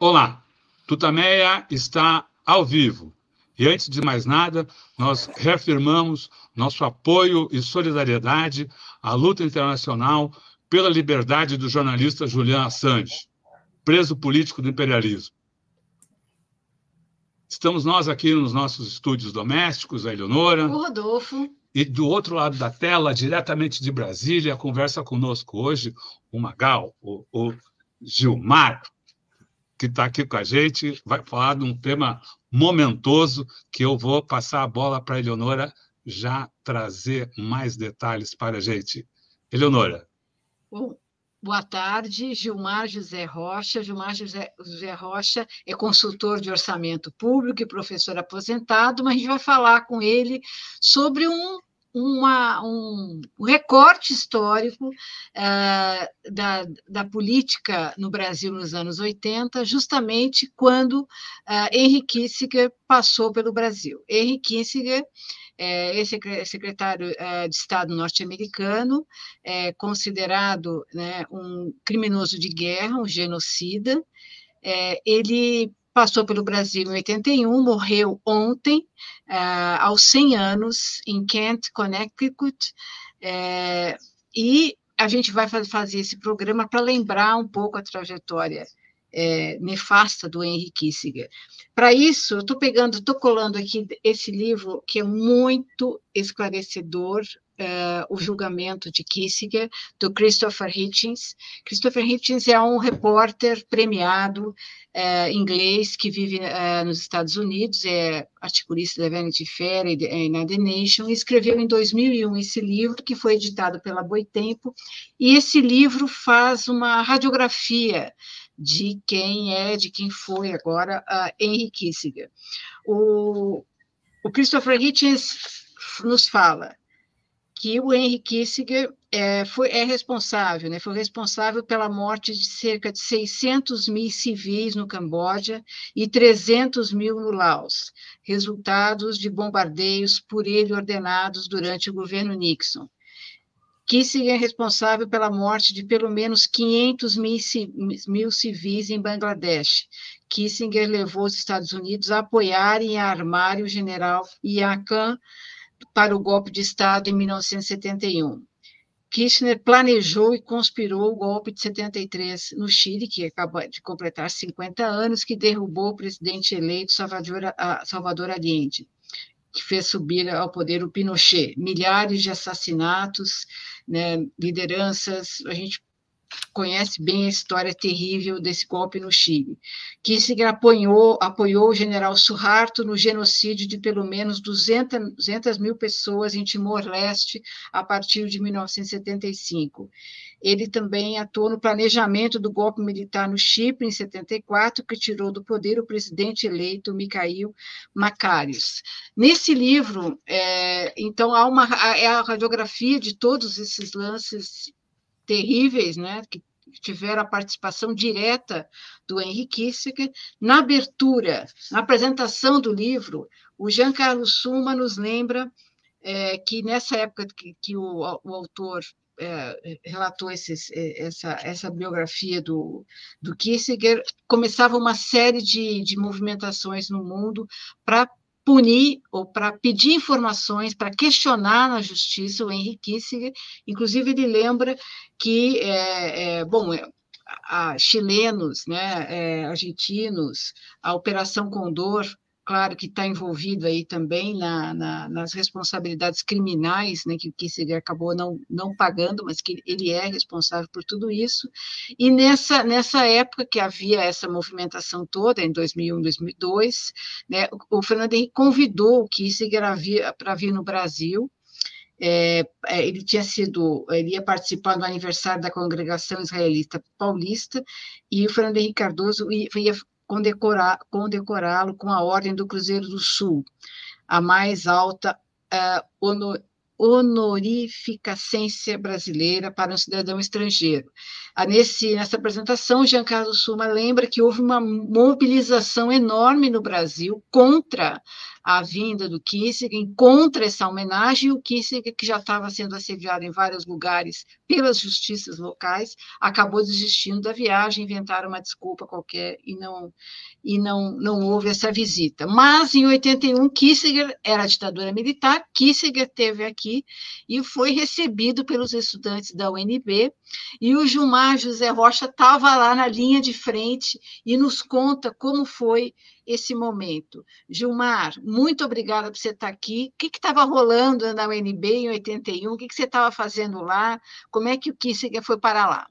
Olá, Tutameia está ao vivo. E antes de mais nada, nós reafirmamos nosso apoio e solidariedade à luta internacional pela liberdade do jornalista Julian Assange, preso político do imperialismo. Estamos nós aqui nos nossos estúdios domésticos, a Eleonora. O Rodolfo. E do outro lado da tela, diretamente de Brasília, conversa conosco hoje o Magal, o, o Gilmar, que está aqui com a gente, vai falar de um tema momentoso que eu vou passar a bola para a Eleonora já trazer mais detalhes para a gente. Eleonora. Bom, boa tarde, Gilmar José Rocha. Gilmar José, José Rocha é consultor de orçamento público e professor aposentado, mas a gente vai falar com ele sobre um uma, um, recorte histórico uh, da, da, política no Brasil nos anos 80, justamente quando uh, Henry Kissinger passou pelo Brasil. Henry Kissinger é secretário de Estado norte-americano, é considerado né, um criminoso de guerra, um genocida. É, ele passou pelo Brasil em 81, morreu ontem, uh, aos 100 anos, em Kent, Connecticut, uh, e a gente vai fazer esse programa para lembrar um pouco a trajetória é, nefasta do Henry Kissinger. Para isso, eu estou pegando, estou colando aqui esse livro que é muito esclarecedor, uh, o julgamento de Kissinger, do Christopher Hitchens. Christopher Hitchens é um repórter premiado uh, inglês que vive uh, nos Estados Unidos, é articulista da Vanity Fair e na The Nation, e escreveu em 2001 esse livro, que foi editado pela Boitempo, e esse livro faz uma radiografia de quem é, de quem foi agora uh, Henry Kissinger. O, o Christopher Hitchens nos fala que o Henry Kissinger é, foi, é responsável, né, foi responsável pela morte de cerca de 600 mil civis no Camboja e 300 mil no Laos, resultados de bombardeios por ele ordenados durante o governo Nixon. Kissinger é responsável pela morte de pelo menos 500 mil, mil civis em Bangladesh. Kissinger levou os Estados Unidos a apoiarem e armarem o general Ian Khan para o golpe de Estado em 1971. Kirchner planejou e conspirou o golpe de 73 no Chile, que acaba de completar 50 anos, que derrubou o presidente eleito Salvador, Salvador Allende, que fez subir ao poder o Pinochet. Milhares de assassinatos, né, lideranças, a gente conhece bem a história terrível desse golpe no Chile. Kissinger apoiou, apoiou o general Suharto no genocídio de pelo menos 200, 200 mil pessoas em Timor-Leste a partir de 1975. Ele também atuou no planejamento do golpe militar no Chipre, em 74, que tirou do poder o presidente eleito Mikhail Makarios. Nesse livro, é, então, há uma, é a radiografia de todos esses lances terríveis, né, que tiveram a participação direta do Henry Kissinger. Na abertura, na apresentação do livro, o Jean Carlos Suma nos lembra é, que nessa época que, que o, o, autor é, relatou esses, é, essa, essa biografia do, do Kissinger, começava uma série de, de movimentações no mundo para punir ou para pedir informações, para questionar na justiça o Henry Kissinger. Inclusive, ele lembra que, é, é, bom, é, a, chilenos, né, é, argentinos, a Operação Condor, claro que está envolvido aí também na, na, nas responsabilidades criminais, né, que o Kissinger acabou não, não pagando, mas que ele é responsável por tudo isso. E nessa, nessa época que havia essa movimentação toda, em 2001, 2002, né, o Fernando Henrique convidou o Kissinger para vir no Brasil, é, é, ele tinha sido, ele ia participar do aniversário da Congregação Israelita Paulista, e o Fernando Henrique Cardoso ia, ia condecorá-lo com a Ordem do Cruzeiro do Sul, a mais alta uh, honor, honorificacência brasileira para um cidadão estrangeiro. Ah, nesse, nessa apresentação, Jean Carlos Suma lembra que houve uma mobilização enorme no Brasil contra a vinda do Kissinger, contra essa homenagem, e o Kissinger, que já estava sendo assediado em vários lugares pelas justiças locais, acabou desistindo da viagem, inventaram uma desculpa qualquer e não e não, não houve essa visita. Mas, em 81, Kissinger era ditadura militar, Kissinger teve aqui e foi recebido pelos estudantes da UNB, e o Gilmar José Rocha estava lá na linha de frente e nos conta como foi esse momento. Gilmar, muito obrigada por você estar aqui. O que estava rolando na UNB em 81? O que, que você estava fazendo lá? Como é que o Kissinger foi para lá?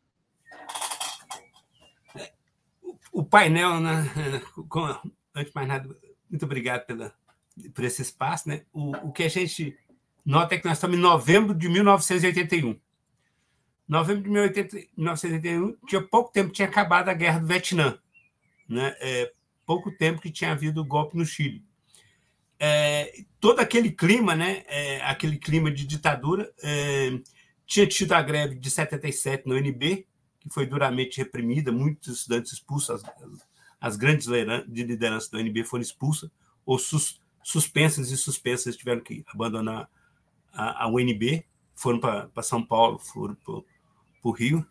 O painel, né? antes de mais nada, muito obrigado pela, por esse espaço. Né? O, o que a gente nota é que nós estamos em novembro de 1981. Novembro de 1981, tinha pouco tempo tinha acabado a guerra do Vietnã. Né? É, pouco tempo que tinha havido o golpe no Chile. É, todo aquele clima, né, é, aquele clima de ditadura, é, tinha tido a greve de 77 no UNB, que foi duramente reprimida, muitos estudantes expulsos, as, as grandes lideranças do UNB foram expulsas, ou sus, suspensas e suspensas tiveram que abandonar a, a UNB, foram para São Paulo, foram para o Rio.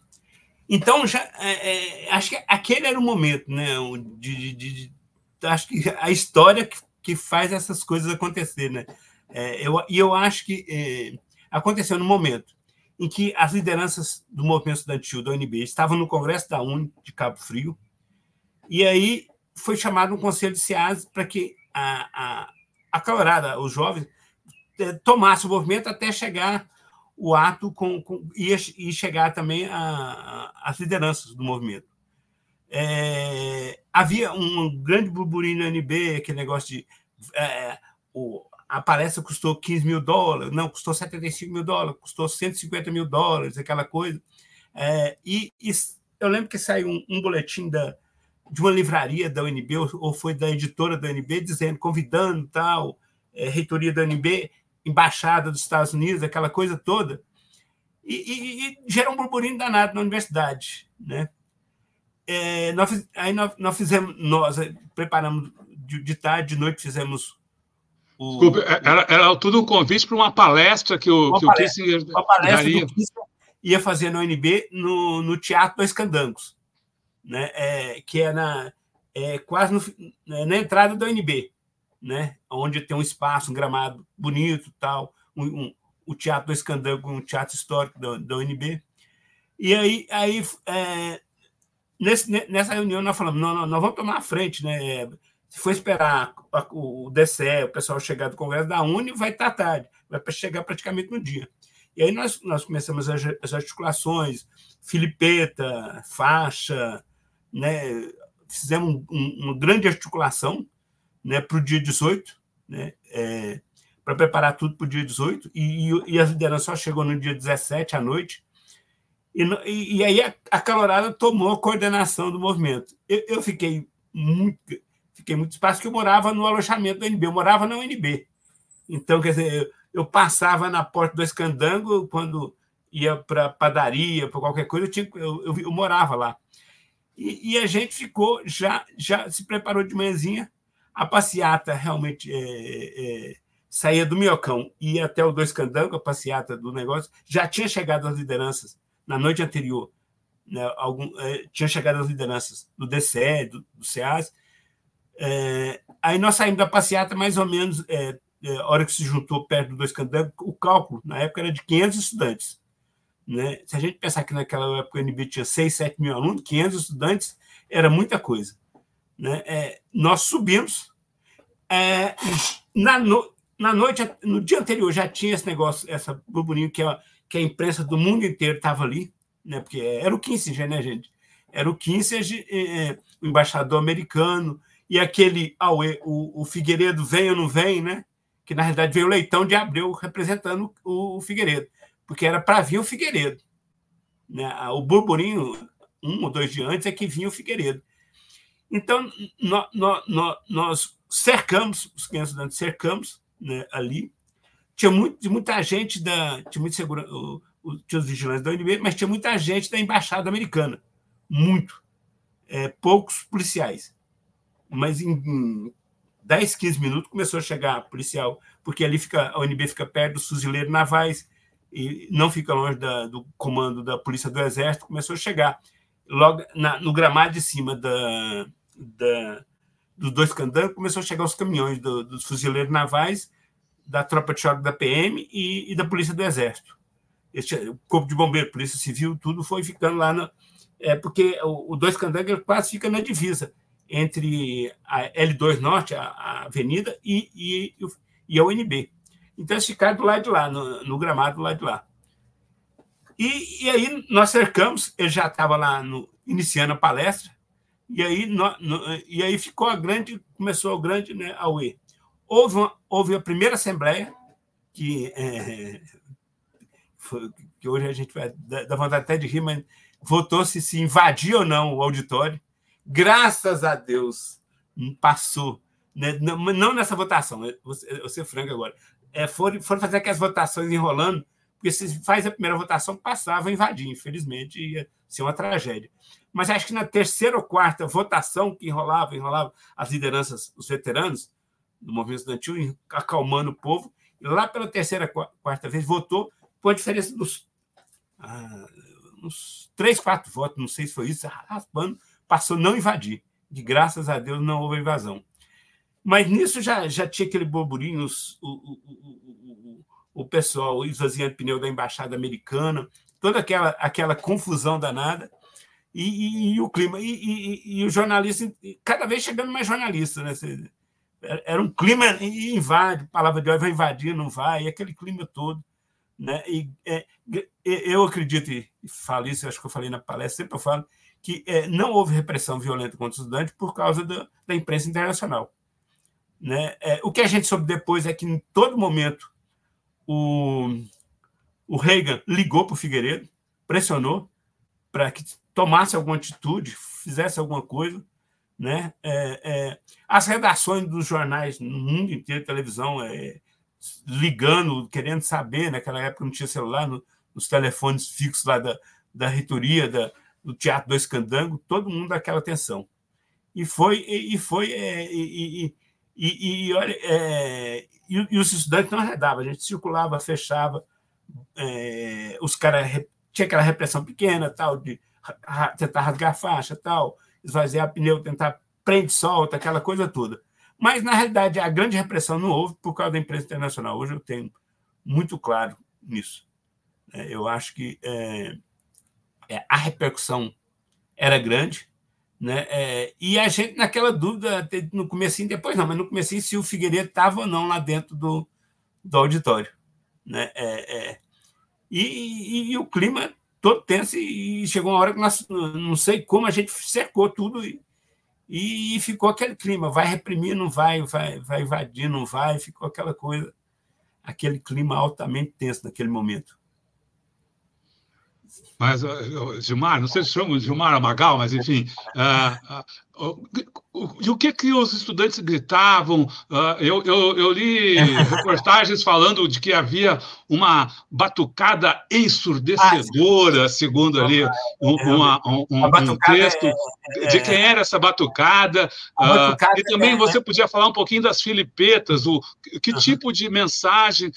Então, já, é, é, acho que aquele era o momento, né? De, de, de, acho que a história que, que faz essas coisas acontecer, né? É, eu, e eu acho que é, aconteceu no momento em que as lideranças do movimento estudantil da UNB estavam no Congresso da UNE de Cabo Frio, e aí foi chamado um conselho de SEAS para que a, a, a calorada, os jovens, é, tomassem o movimento até chegar o ato com, com e, chegar também às lideranças do movimento. É, havia um grande burburinho no NB, aquele negócio de. É, o, a palestra custou 15 mil dólares, não, custou 75 mil dólares, custou 150 mil dólares, aquela coisa. É, e, e, eu lembro que saiu um, um, boletim da, de uma livraria da UNB, ou, ou foi da editora da UNB, dizendo, convidando tal, é, reitoria da UNB, embaixada dos Estados Unidos, aquela coisa toda, e, e, e gera um burburinho danado na universidade. Né? É, nós, aí nós, nós, fizemos, nós eh, preparamos de, de tarde, de noite, fizemos o. Desculpe, é, era, era tudo um convite para uma palestra que o, que palestra, o Kissinger. Uma palestra daria. Kissinger ia fazer no UNB no, no Teatro Dois Candangos, né? É, que é, na, é quase no, né, na entrada do UNB né? onde tem um espaço, um gramado bonito tal, um, um, o Teatro do Escandango, um teatro histórico da, da UNB. E aí, aí é, nesse, nessa reunião nós falamos, não, não, nós vamos tomar a frente, né? Se for esperar o DCE, o pessoal chegar do Congresso da Uni, vai estar tarde, vai chegar praticamente no dia. E aí nós, nós começamos as, as articulações, filipeta, faixa, né? fizemos um, uma grande articulação né, para o dia 18, né, é, para preparar tudo para o dia 18, e, e, e a liderança só chegou no dia 17 à noite, e, e, e aí a, a, calorada tomou a coordenação do movimento. Eu, eu, fiquei muito fiquei muito espaço que eu morava no alojamento da UNB, eu morava na UNB. Então, quer dizer, eu, eu passava na porta do Escandango quando ia para padaria, para qualquer coisa, eu, tinha, eu, eu, eu morava lá. E, e, a gente ficou, já, já se preparou de manhãzinha a passeata realmente é, é, saía do Miocão e ia até o Dois Candango, a passeata do negócio, já tinha chegado às lideranças na noite anterior. Né, algum, é, tinha chegado às lideranças do DCE, do, do CEAS. É, aí nós saímos da passeata mais ou menos, é, é, a hora que se juntou perto do Dois Candangos, o cálculo na época era de 500 estudantes. Né? Se a gente pensar que naquela época o NB tinha 6, 7 mil alunos, 500 estudantes era muita coisa. Né? É, nós subimos. É, na, no, na noite, no dia anterior, já tinha esse negócio, essa burburinho que a, que a imprensa do mundo inteiro estava ali, né? porque era o Kissinger, né, gente? Era o Kissinger, é, é, o embaixador americano, e aquele ah, o, o Figueiredo vem ou não vem, né? Que na realidade veio o Leitão de Abreu representando o, o Figueiredo, porque era para vir o Figueiredo. Né? O burburinho, um ou dois dias antes, é que vinha o Figueiredo. Então, nós, cercamos, os 500 estudantes cercamos né, ali. Tinha muito, muita gente da. Tinha, muito segura, tinha os vigilantes da UNB, mas tinha muita gente da embaixada americana. Muito. É, poucos policiais. Mas em, em 10, 15 minutos, começou a chegar policial, porque ali fica, a UNB fica perto dos fuzileiros navais, e não fica longe da, do comando da Polícia do Exército, começou a chegar. Logo na, no gramado de cima da, da, dos dois candangos, começou a chegar os caminhões do, dos fuzileiros navais, da tropa de choque da PM e, e da Polícia do Exército. Este, o Corpo de Bombeiro, Polícia Civil, tudo foi ficando lá. No, é, porque o, o Dois Candangos quase fica na divisa entre a L2 Norte, a, a avenida, e, e, e a UNB. Então, eles ficaram do lado de lá, no, no gramado do lado de lá. E, e aí nós cercamos, ele já estava lá no, iniciando a palestra, e aí, no, no, e aí ficou a grande, começou o grande né, AUE. Houve, uma, houve a primeira assembleia, que, é, foi, que hoje a gente vai dar vontade até de rir, mas votou-se se invadir ou não o auditório. Graças a Deus, passou. Né? Não, não nessa votação, vou ser franco agora. É, foram, foram fazer aquelas votações enrolando, porque se faz a primeira votação, passava a invadir, infelizmente, ia ser uma tragédia. Mas acho que na terceira ou quarta votação que enrolava, enrolava as lideranças, os veteranos do movimento estudantil, acalmando o povo, e lá pela terceira, quarta vez votou por a diferença dos ah, uns três, quatro votos, não sei se foi isso, raspando, passou não invadir. De graças a Deus não houve invasão. Mas nisso já, já tinha aquele burburinho, os, o, o, o, o, pessoal esvaziando pneu da embaixada americana, toda aquela, aquela confusão danada, e, e, e o clima, e, e, o jornalista, cada vez chegando mais jornalista, né? Era um clima, e invade, palavra de ordem vai invadir, não vai, aquele clima todo. Né? E, é, eu acredito, e falo isso, acho que eu falei na palestra, sempre eu falo, que é, não houve repressão violenta contra os estudantes por causa da, da imprensa internacional. Né? É, o que a gente soube depois é que, em todo momento, o, o Reagan ligou para o Figueiredo, pressionou para que tomasse alguma atitude, fizesse alguma coisa. Né? É, é, as redações dos jornais no mundo inteiro, televisão, é, ligando, querendo saber, naquela época não tinha celular, no, nos telefones fixos lá da, da reitoria, da, do Teatro do Escandango, todo mundo daquela atenção. E foi, e, foi, é, e, e, e, olha, é, e, os estudantes não arredavam, a gente circulava, fechava, é, os caras tinha aquela repressão pequena, tal, de tentar rasgar a faixa, tal, esvaziar pneu, tentar prende solta, aquela coisa toda. Mas, na realidade, a grande repressão não houve por causa da imprensa internacional. Hoje eu tenho muito claro nisso. É, eu acho que é, é, a repercussão era grande, né? É, e a gente, naquela dúvida, no começo depois não, mas no começo se o Figueiredo estava ou não lá dentro do, do auditório. Né? É, é, e, e, e, o clima todo tenso, e chegou uma hora que nós, não sei como, a gente cercou tudo e, e ficou aquele clima, vai reprimir, não vai, vai, vai invadir, não vai, ficou aquela coisa, aquele clima altamente tenso naquele momento. Mas, Gilmar, não sei se chama Gilmar Amagal, mas enfim, uh, e o que que os estudantes gritavam? Ah, eu, eu, eu, li reportagens falando de que havia uma batucada ensurdecedora, ah, segundo ali um, uma, um, um, texto é, de quem era essa batucada. E também é, você podia falar um pouquinho das filipetas, o, que tipo de mensagem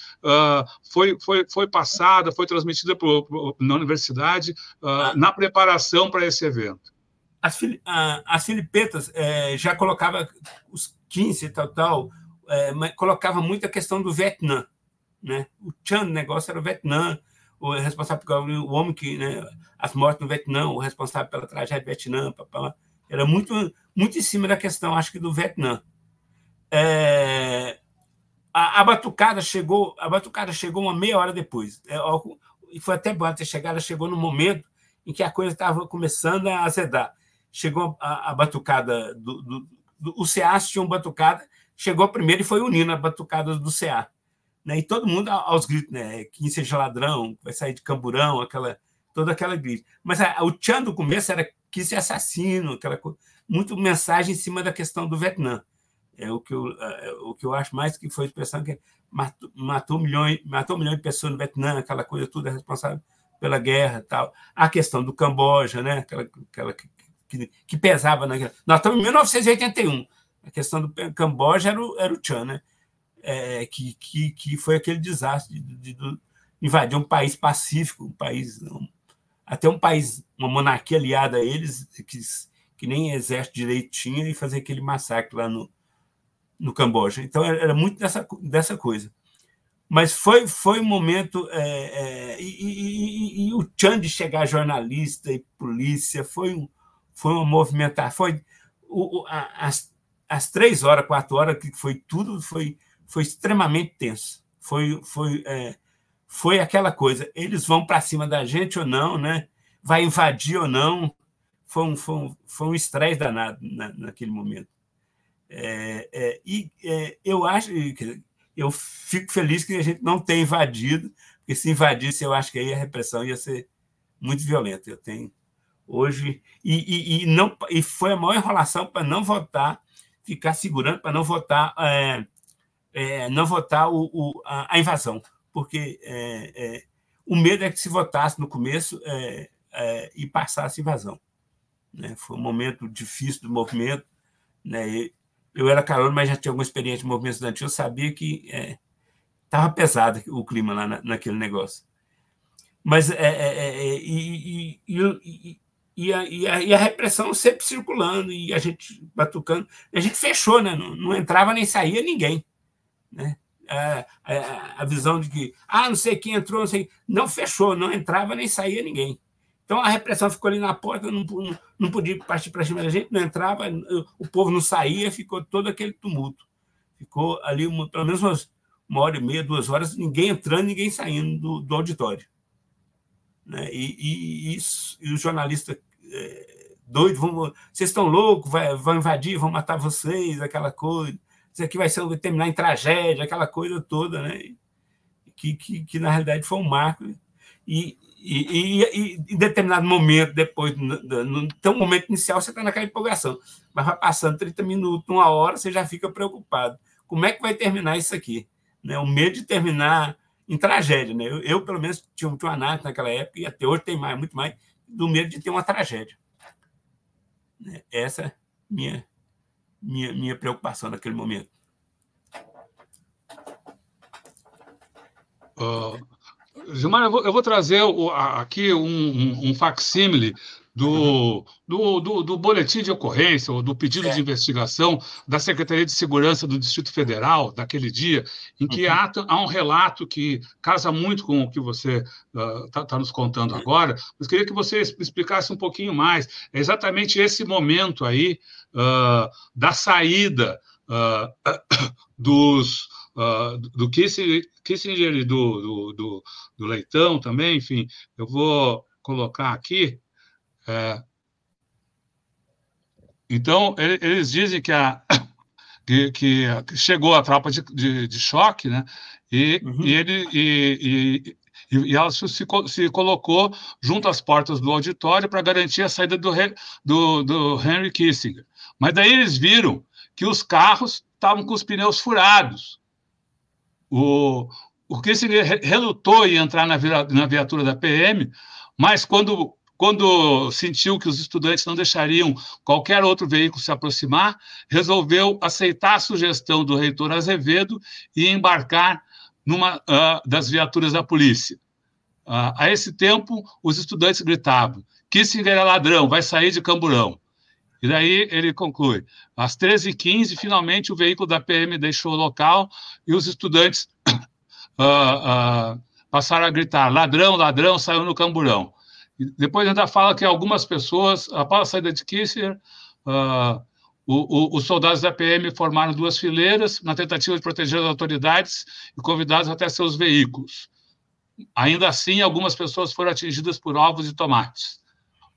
foi, foi, foi passada, foi transmitida pro, na universidade na preparação para esse evento as, as filipetas é, já colocava os 15 e tal, tal, é, colocava muito a questão do Vietnã. Né? O Chan negócio era o Vietnã, o responsável pelo o homem que, né, as mortes no Vietnã, o responsável pela tragédia do Vietnã, papá, era muito, muito em cima da questão, acho que do Vietnã. É, a, a, batucada chegou, a batucada chegou uma meia hora depois. É, foi até bom ter chegado, chegou no momento em que a coisa estava começando a azedar chegou a, a batucada do, do, do, o CA tinha uma batucada, chegou primeiro e foi unindo a batucada do CA. Né? E todo mundo aos gritos, né? Quem seja ladrão, vai sair de camburão, aquela, toda aquela grita. Mas a, o tchan do começo era que se assassino, aquela muito mensagem em cima da questão do Vietnã. É o que eu, é, o que eu acho mais que foi expressão que matou, matou milhões, matou milhões de pessoas no Vietnã, aquela coisa tudo é responsável pela guerra, tal. A questão do Camboja, né? Aquela, aquela que, que pesava naquela. Nós estamos em 1981. A questão do Camboja era o, era o né? É, que, que, que foi aquele desastre de, de, de, invadir um país pacífico, um país um, até um país, uma monarquia aliada a eles, que, que nem exército direito tinha, e fazer aquele massacre lá no, no Camboja. Então era muito dessa, dessa coisa. Mas foi, foi um momento. É, é, e, e, e, o Chan de chegar jornalista e polícia foi, um, foi uma movimentação. Foi, o, as, as três horas, quatro horas, que foi tudo, foi, foi extremamente tenso. Foi, foi, é, foi aquela coisa: eles vão para cima da gente ou não, né? vai invadir ou não. Foi um, foi um, foi um estresse danado na, naquele momento. É, é, e é, eu acho, eu fico feliz que a gente não tenha invadido, porque se invadisse, eu acho que aí a repressão ia ser muito violenta. Eu tenho hoje e, e, e não e foi a maior enrolação para não votar, ficar segurando para não votar, é, é, não votar o, o a, a, invasão, porque é, é o medo é que se votasse no começo é, é, e passasse invasão. Né? Foi um momento difícil do movimento, né? eu era calor, mas já tinha alguma experiência de movimento estudantil, eu sabia que estava pesado o clima lá na, naquele negócio. Mas é e, e, e, e, a, e, a, e, a, repressão sempre circulando e a gente batucando. A gente fechou, né? não, não entrava nem saía ninguém. Né? A, a, a, visão de que, ah, não sei quem entrou, não sei. Não fechou, não entrava nem saía ninguém. Então a repressão ficou ali na porta, não, não podia partir para cima da gente, não entrava, o povo não saía, ficou todo aquele tumulto. Ficou ali uma, pelo menos umas, uma hora e meia, duas horas, ninguém entrando, ninguém saindo do, do auditório. Né? E, e, isso, e os jornalistas é, doidos, vão, vocês estão loucos, vai, vão invadir, vão matar vocês, aquela coisa. Isso aqui vai, ser, vai terminar em tragédia, aquela coisa toda, né? Que, que, que na realidade foi um marco. E, e, e, e, em determinado momento, depois, no, no, no momento inicial, você está naquela empolgação. Mas vai passando 30 minutos, uma hora, você já fica preocupado. Como é que vai terminar isso aqui? Né? O medo de terminar em tragédia. Né? Eu, eu pelo menos, tinha, tinha uma análise naquela época, e até hoje tem mais, muito mais, do medo de ter uma tragédia. Né? Essa é minha minha, minha preocupação naquele momento. Uh, Gilmar, eu vou, eu vou trazer o, aqui um, um, um facsímile do, do, do, do, boletim de ocorrência, ou do pedido é. de investigação da Secretaria de Segurança do Distrito Federal, daquele dia, em que uhum. há, há, um relato que casa muito com o que você está uh, tá nos contando uhum. agora, mas queria que você explicasse um pouquinho mais. É exatamente esse momento aí uh, da saída uh, dos uh, do Kissinger, Kissinger e do, do, do, do, Leitão também, enfim, eu vou colocar aqui. É, então, eles dizem que, a, que, que chegou a tropa de, de, de choque, né? E, uhum. e ele e, e, e ela se, se, colocou junto às portas do auditório para garantir a saída do, do, do Henry Kissinger. Mas daí eles viram que os carros estavam com os pneus furados. O, o Kissinger relutou em entrar na, na viatura da PM, mas quando, quando sentiu que os estudantes não deixariam qualquer outro veículo se aproximar, resolveu aceitar a sugestão do reitor Azevedo e embarcar numa uh, das viaturas da polícia. Uh, a esse tempo, os estudantes gritavam: Kissinger é ladrão, vai sair de Camburão. E daí ele conclui: às 13h15, finalmente o veículo da PM deixou o local e os estudantes uh, passaram a gritar: ladrão, ladrão, saiu no camburão. Depois ainda fala que algumas pessoas, após a saída de Kissinger, uh, o, o, os soldados da PM formaram duas fileiras na tentativa de proteger as autoridades e convidados até seus veículos. Ainda assim, algumas pessoas foram atingidas por ovos e tomates.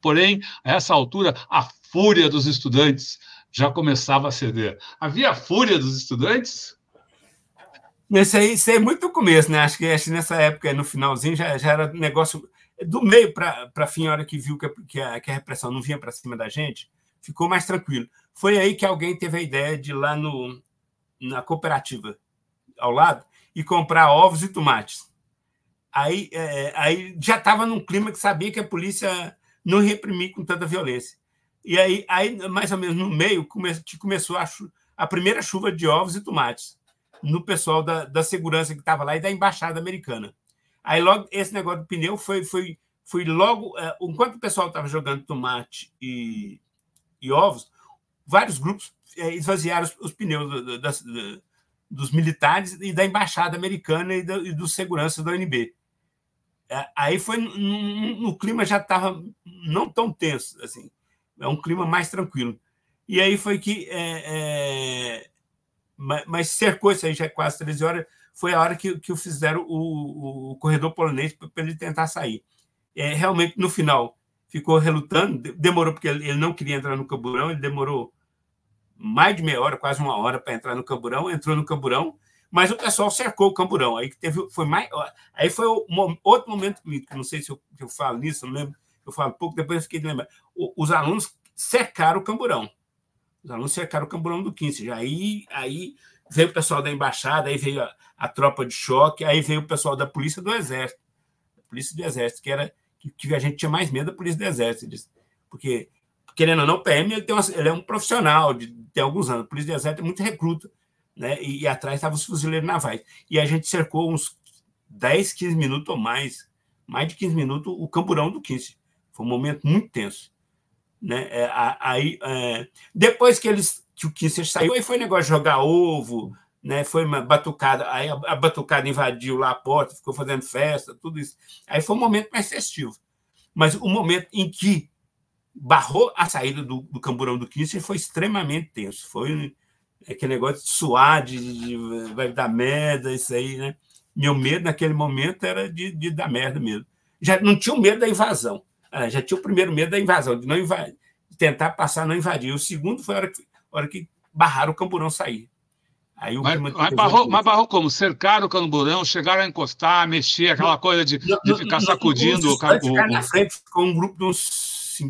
Porém, a essa altura, a fúria dos estudantes já começava a ceder. Havia fúria dos estudantes? Isso aí, isso é muito começo, né? Acho que, acho que nessa época, no finalzinho, já, já era negócio. Do meio para fim, a hora que viu que a, que a, que a repressão não vinha para cima da gente, ficou mais tranquilo. Foi aí que alguém teve a ideia de ir lá no, na cooperativa ao lado e comprar ovos e tomates. Aí, é, aí já estava num clima que sabia que a polícia não reprimir com tanta violência. E aí, aí mais ou menos no meio, come, começou a, a primeira chuva de ovos e tomates no pessoal da, da segurança que estava lá e da embaixada americana. Aí logo esse negócio do pneu foi, foi, foi logo. É, enquanto o pessoal estava jogando tomate e, e, ovos, vários grupos é, esvaziaram os, os pneus do, do, do, dos militares e da embaixada americana e, do, e dos seguranças da UNB. É, aí foi no, clima já estava não tão tenso, assim, é um clima mais tranquilo. E aí foi que. É, é, mas, cercou isso aí já quase 13 horas foi a hora que, que fizeram o, o corredor polonês para ele tentar sair. É, realmente, no final, ficou relutando, demorou, porque ele não queria entrar no camburão, ele demorou mais de meia hora, quase uma hora para entrar no camburão, entrou no camburão, mas o pessoal cercou o camburão. Aí teve, foi mais, aí foi outro momento não sei se eu, eu falo nisso, não lembro, eu falo pouco, depois eu fiquei de lembrar. Os alunos cercaram o camburão. Os alunos cercaram o camburão do 15. Aí, aí veio o pessoal da embaixada, aí veio a, a, tropa de choque, aí veio o pessoal da polícia do exército, polícia do exército, que era que, que, a gente tinha mais medo da polícia do exército, porque querendo ou não, o PM ele, uma, ele é um profissional de tem alguns anos, a polícia do exército é muito recruta, né? E, e atrás estavam os fuzileiros navais. E a gente cercou uns 10, 15 minutos ou mais, mais de 15 minutos, o camburão do 15. Foi um momento muito tenso. Né? É, aí, é, depois que eles que o Kisser saiu, aí foi negócio de jogar ovo, né? Foi uma batucada, aí a, batucada invadiu lá a porta, ficou fazendo festa, tudo isso. Aí foi um momento mais festivo. Mas o momento em que barrou a saída do, do camburão do Kisser foi extremamente tenso. Foi aquele negócio de suar, de, de, de, vai dar merda, isso aí, né? Meu medo naquele momento era de, de dar merda mesmo. Já não tinha o medo da invasão. Ah, já tinha o primeiro medo da invasão, de não invadir, tentar passar, não invadir. O segundo foi a hora que hora que barraram o camburão sair. Aí o mas, mas, barrou, mas barrou como? Cercaram o camburão, chegaram a encostar, mexer, aquela coisa de, de ficar sacudindo o camburão. na frente, ficou um grupo de uns,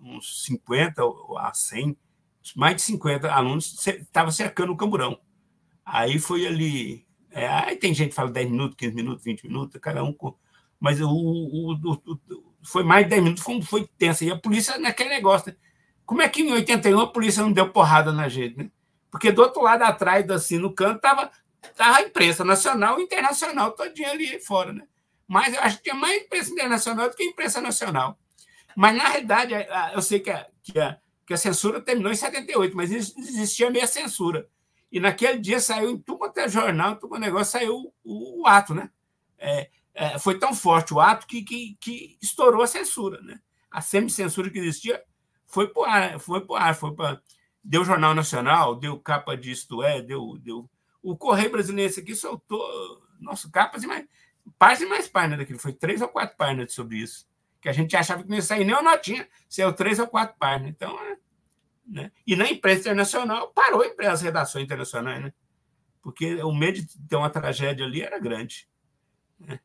uns 50 a 100, mais de 50 alunos estavam cercando o camburão. Aí foi ali. É, aí tem gente que fala 10 minutos, 15 minutos, 20 minutos, cada um. Com, mas o, o, o, o, foi mais de 10 minutos, foi, foi tenso. E a polícia naquele negócio. Né? Como é que em 81 a polícia não deu porrada na gente, né? Porque do outro lado, atrás, assim, no canto, estava tava a imprensa nacional e internacional todinha ali fora, né? Mas eu acho que tinha mais imprensa internacional do que imprensa nacional. Mas, na realidade, eu sei que a, que a, que a censura terminou em 78, mas existia meia censura. E naquele dia saiu em tudo quanto é jornal, tudo quanto é negócio, saiu o, o ato, né? É, é, foi tão forte o ato que, que, que estourou a censura, né? A semi-censura que existia foi para ar, foi para ar, foi deu Jornal Nacional, deu capa de Isto É, deu, deu o Correio Brasileiro aqui soltou, nossa, capas e mais páginas e mais páginas daquilo, foi três ou quatro páginas sobre isso, que a gente achava que não ia sair nem uma notinha, saiu três ou quatro páginas, então, é, né? E na imprensa internacional parou as redações internacionais, né? Porque o medo de ter uma tragédia ali era grande. Né?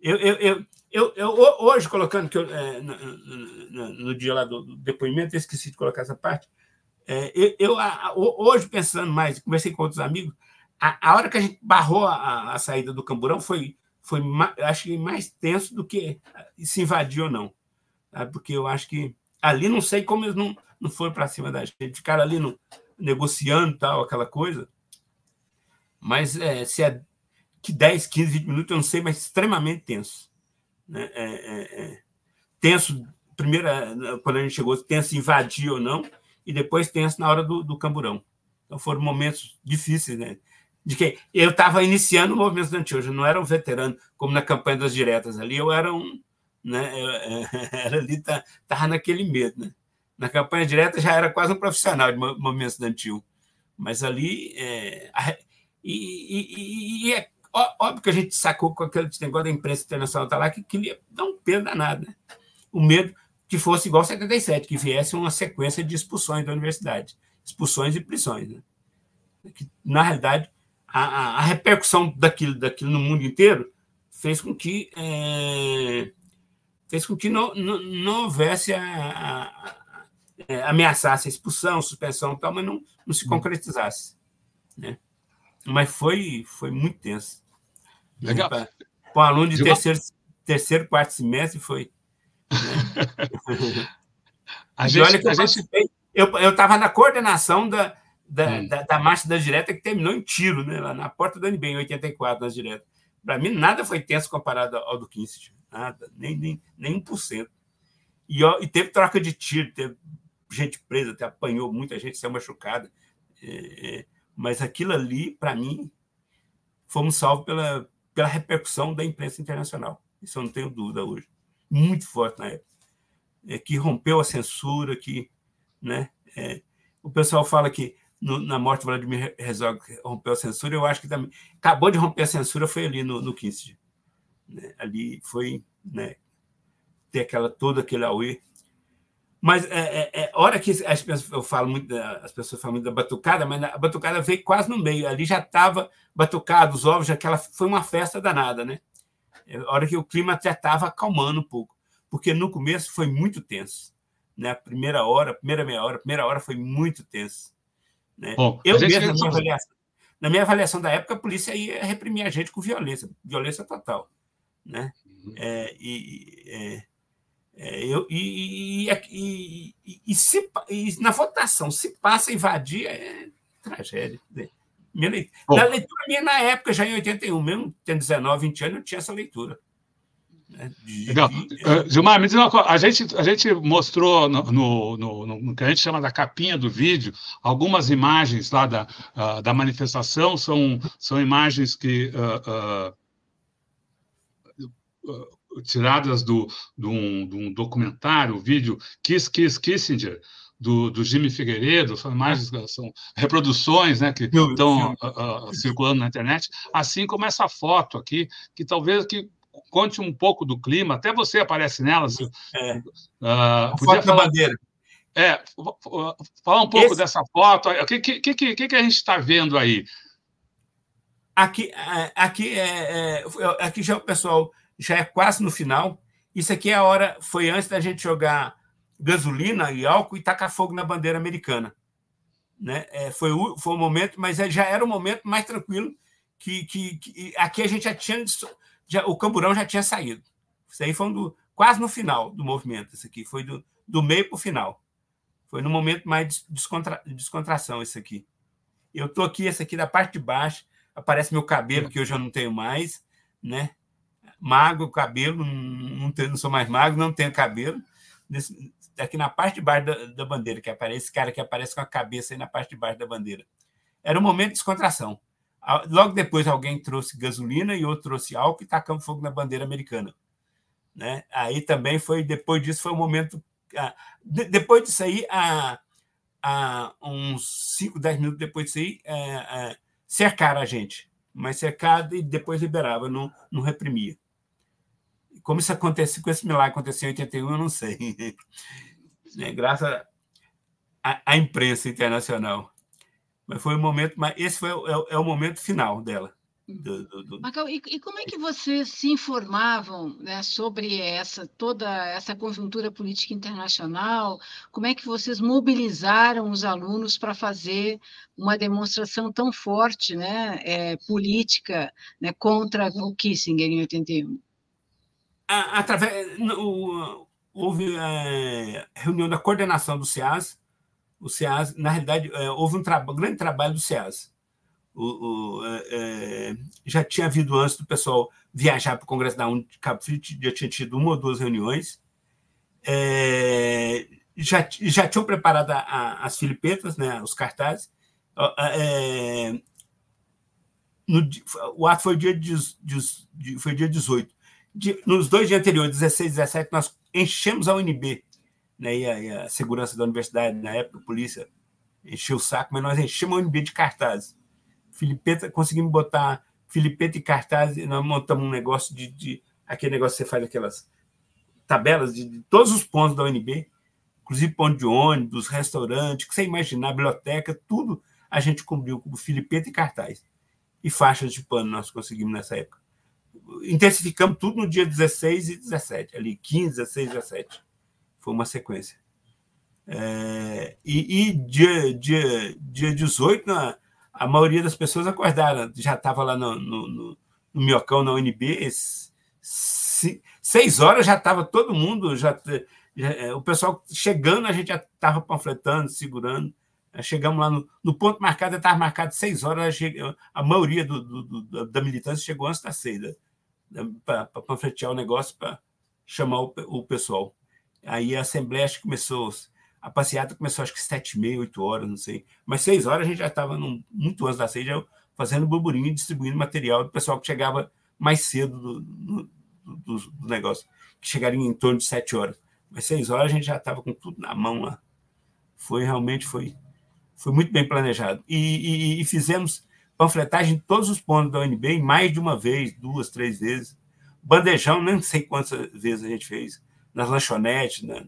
Eu, eu, eu, eu, eu, hoje, colocando que eu, é, no, no, no, dia lá do, depoimento, eu esqueci de colocar essa parte. É, eu, eu a, hoje, pensando mais, conversei com outros amigos, a, a hora que a gente barrou a, a saída do Camburão foi, foi acho que mais tenso do que se invadiu ou não. Tá? Porque eu acho que ali não sei como eles não, não foram para cima da gente, ficaram ali no, negociando tal, aquela coisa. Mas é, se é que 10, 15, 20 minutos, eu não sei, mas extremamente tenso. Né? É, é, é, tenso, primeiro, quando a gente chegou, tenso invadir ou não, e depois tenso na hora do, do camburão. Então foram momentos difíceis, né? De que eu estava iniciando o movimento estudantil, eu não era um veterano, como na campanha das diretas ali, eu era um. Né, era ali, estava tá, naquele medo. Né? Na campanha direta já era quase um profissional de movimento estudantil. Mas ali. É, e, e, e, é Óbvio que a gente sacou com aquele negócio da imprensa internacional tá lá que queria dar um peso danado, né? O medo que fosse igual 77, que viesse uma sequência de expulsões da universidade, expulsões e prisões, né? Que, na realidade, a, a, a, repercussão daquilo, daquilo no mundo inteiro fez com que é, fez com que não, não, não houvesse a, a, é, ameaçasse a expulsão, suspensão, tal, mas não, não se hum. concretizasse, né? Mas foi foi muito tenso. Legal. Para um aluno de, de terceiro, uma... terceiro, quarto semestre foi. Né? a gente, olha que eu, gente... eu estava na coordenação da, da, hum. da, da, marcha das diretas que terminou em tiro, né? lá na porta do NB, em 84, nas diretas. Para mim, nada foi tenso comparado ao do Kinsey. Nada, nem, nem, nem 1%. E, ó, e teve troca de tiro, teve gente presa, até apanhou muita gente, saiu machucada. É, é mas aquilo ali, para mim, fomos salvos pela, pela repercussão da imprensa internacional. Isso eu não tenho dúvida hoje. Muito forte na época. É, que rompeu a censura, que. Né, é, o pessoal fala que no, na morte de Vladimir Herzog rompeu a censura, eu acho que também. Acabou de romper a censura, foi ali no, no Kissinger. Né, ali foi. Né, ter aquela, todo aquele auê mas é, é, é, hora que as pessoas, eu falo muito da, as pessoas falam muito da batucada, mas a batucada veio quase no meio. Ali já estava batucado, os ovos, aquela foi uma festa danada, né? É, a hora que o clima já estava acalmando um pouco, porque no começo foi muito tenso, né? A primeira hora, a primeira meia hora, a primeira hora foi muito tenso. Né? Bom, eu mesmo, na minha, avaliação, na minha avaliação da época, a polícia ia reprimir a gente com violência, violência total, né? Uhum. É, e é, é, eu, e, e, e, e, se, e na votação, se passa a invadir, é tragédia. Né? Minha leitura, na leitura minha, na época, já em 81, mesmo tendo 19, 20 anos, eu tinha essa leitura. Né? De, Legal. De, uh, Gilmar, me diz uma coisa. A gente, a gente mostrou no, no, no, no, que a gente chama da capinha do vídeo algumas imagens lá da, uh, da manifestação, são, são imagens que. Uh, tiradas do, de, um, de um documentário, vídeo Kiss Kiss Kissinger, do, do Jimmy Figueiredo, são imagens, são reproduções né, que estão uh, uh, circulando na internet, assim como essa foto aqui, que talvez que conte um pouco do clima, até você aparece nela. É. Uh, foto falar, da bandeira. É, falar um pouco Esse... dessa foto. O que, que, que, que a gente está vendo aí? Aqui, é, aqui, é, é, aqui já o pessoal já é quase no final. Isso aqui é a hora, foi antes da gente jogar gasolina e álcool e tacar fogo na bandeira americana. Né? É, foi, o, foi o momento, mas é, já era o momento mais tranquilo que, que, que aqui a gente já tinha já, o camburão já tinha saído. Isso aí foi do, quase no final do movimento. Isso aqui foi do, do meio para o final. Foi no momento mais de descontra, descontração isso aqui. Eu estou aqui, esse aqui da parte de baixo, aparece meu cabelo que hoje eu não tenho mais, né? Magro, cabelo, não, tenho, não sou mais magro, não tenho cabelo. Aqui na parte de baixo da, da, bandeira, que aparece, esse cara que aparece com a cabeça aí na parte de baixo da bandeira. Era um momento de descontração. Logo depois, alguém trouxe gasolina e outro trouxe álcool e tacamos fogo na bandeira americana. Né? Aí também foi, depois disso, foi um momento. De, depois disso aí, a, a, uns 5, 10 minutos depois disso aí, é, é, cercaram a gente. Mas cercado e depois liberava, não, não reprimia. Como isso aconteceu, com esse milagre aconteceu em 81, eu não sei. É, graças à, imprensa internacional. Mas foi o momento, mas esse foi é, é o momento final dela. Do, do, do... E, e, como é que vocês se informavam né, sobre essa toda essa conjuntura política internacional? Como é que vocês mobilizaram os alunos para fazer uma demonstração tão forte, né, é, política, né, contra o Kissinger em 81? Através no, houve é, reunião da coordenação do SEAS. O SEAS, na realidade, é, houve um tra grande trabalho do SEAS. O, o, é, é, já tinha havido antes do pessoal viajar para o Congresso da UNE de Cabo Frio, já tinha tido uma ou duas reuniões. É, já, já tinham preparado a, a, as filipetas, né, os cartazes. É, no, o ato foi dia, de, de, foi dia 18 de, nos dois dias anteriores, 16 e 17, nós enchemos a UNB, né, e a, e a, segurança da universidade, na época, a polícia encheu o saco, mas nós enchemos a UNB de cartazes. Filipeta, conseguimos botar Filipeta e cartazes, nós montamos um negócio de, de aquele negócio que você faz aquelas tabelas de, de, todos os pontos da UNB, inclusive ponto de ônibus, restaurante, que você imaginar, biblioteca, tudo a gente cobriu com Filipeta e cartaz. E faixas de pano nós conseguimos nessa época intensificamos tudo no dia 16 e 17, ali 15, 16 e 17. Foi uma sequência. É, e, e dia, dia, dia 18, na, a maioria das pessoas acordaram, já estava lá no, no, no, no Miocão, na UNB, seis horas já estava todo mundo, já, já, é, o pessoal chegando, a gente já estava panfletando, segurando. Chegamos lá no, no ponto marcado, estava marcado seis horas, a maioria do, do, do, da militância chegou antes das seis, né? para panfletear o negócio, para chamar o, o, pessoal. Aí a assembleia acho que começou, a passeata começou acho que sete e meia, oito horas, não sei. Mas seis horas a gente já estava muito antes seis, já fazendo burburinho e distribuindo material do pessoal que chegava mais cedo do, do, do negócio, que chegaria em torno de sete horas. Mas seis horas a gente já estava com tudo na mão lá. Foi realmente foi, foi muito bem planejado. E, e, e fizemos panfletagem em todos os pontos da UNB, mais de uma vez, duas, três vezes. Bandejão, nem sei quantas vezes a gente fez, nas lanchonetes, na,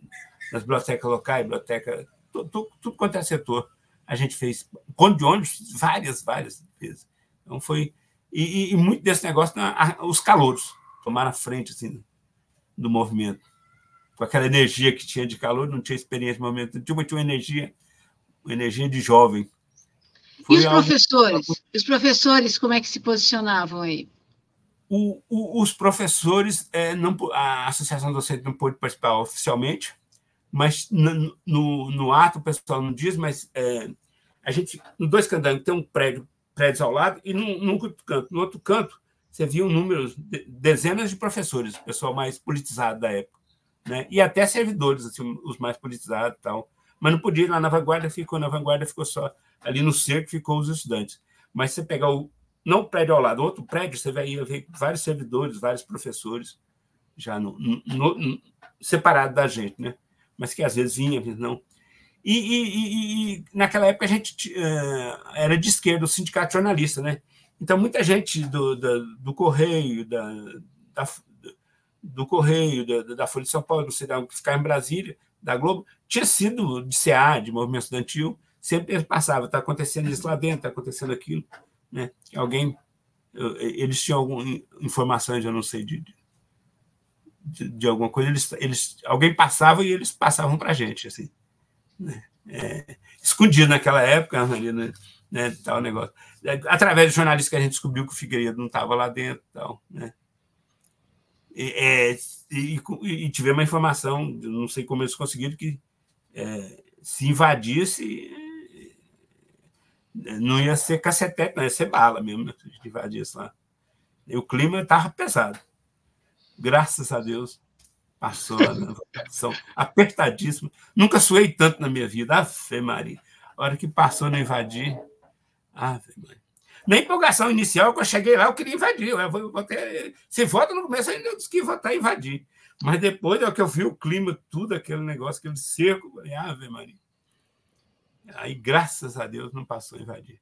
nas bibliotecas locais, biblioteca, tudo, tudo, tudo quanto é setor. A gente fez ponto de ônibus várias, várias vezes. Então foi. E, e muito desse negócio, os calouros tomaram a frente assim, do movimento com aquela energia que tinha de calor, não tinha experiência no momento, tinha uma energia, uma energia de jovem. Foi e os professores? Algo... Os professores, como é que se posicionavam aí? O, o, os professores, é, não, a Associação Docente não pôde participar oficialmente, mas no, no, no ato o pessoal não diz, mas é, a gente, no dois candangos, tem um prédio, prédios ao lado, e num, num outro canto, no outro canto, você via um número, dezenas de professores, o pessoal mais politizado da época né? e até servidores, assim, os mais politizados e tal. Mas não podia ir lá na vanguarda, ficou na vanguarda, ficou só ali no cerco, ficou os estudantes. Mas você pegar o, não o prédio ao lado, outro prédio, você vai ver vários servidores, vários professores, já no, no, no, separado da gente, né? Mas que às vezes vinha, às vezes não. E, e, e, naquela época a gente uh, era de esquerda, o sindicato jornalista, né? Então muita gente do, do, do Correio, da, da, do Correio, da, da Folha de São Paulo, não sei de que ficava em Brasília, da Globo, tinha sido de CA, de movimento estudantil, sempre passava, está acontecendo isso lá dentro, está acontecendo aquilo. Né? Alguém, eles tinham algumas informações, eu não sei, de, de, de, alguma coisa, eles, eles, alguém passava e eles passavam para a gente, assim. Né? É, escondido naquela época, ali, né? né, tal negócio. Através de jornalistas que a gente descobriu que o Figueiredo não estava lá dentro, tal, né? É, e, e, tivemos uma informação, não sei como eles conseguiram, que é, se invadisse, não ia ser cacetete, não ia ser bala mesmo, né, se invadisse lá. E o clima estava pesado. Graças a Deus, passou a são apertadíssimo. Nunca suei tanto na minha vida. Ave Maria. A hora que passou não invadir, Ave Maria. Na empolgação inicial, quando eu cheguei lá, eu queria invadir. Eu vou, vou ter... Se vota no começo, ainda disse que votar invadir. Mas depois, é que eu vi o clima, tudo aquele negócio, aquele cerco, Ave Maria. Aí, graças a Deus, não passou a invadir.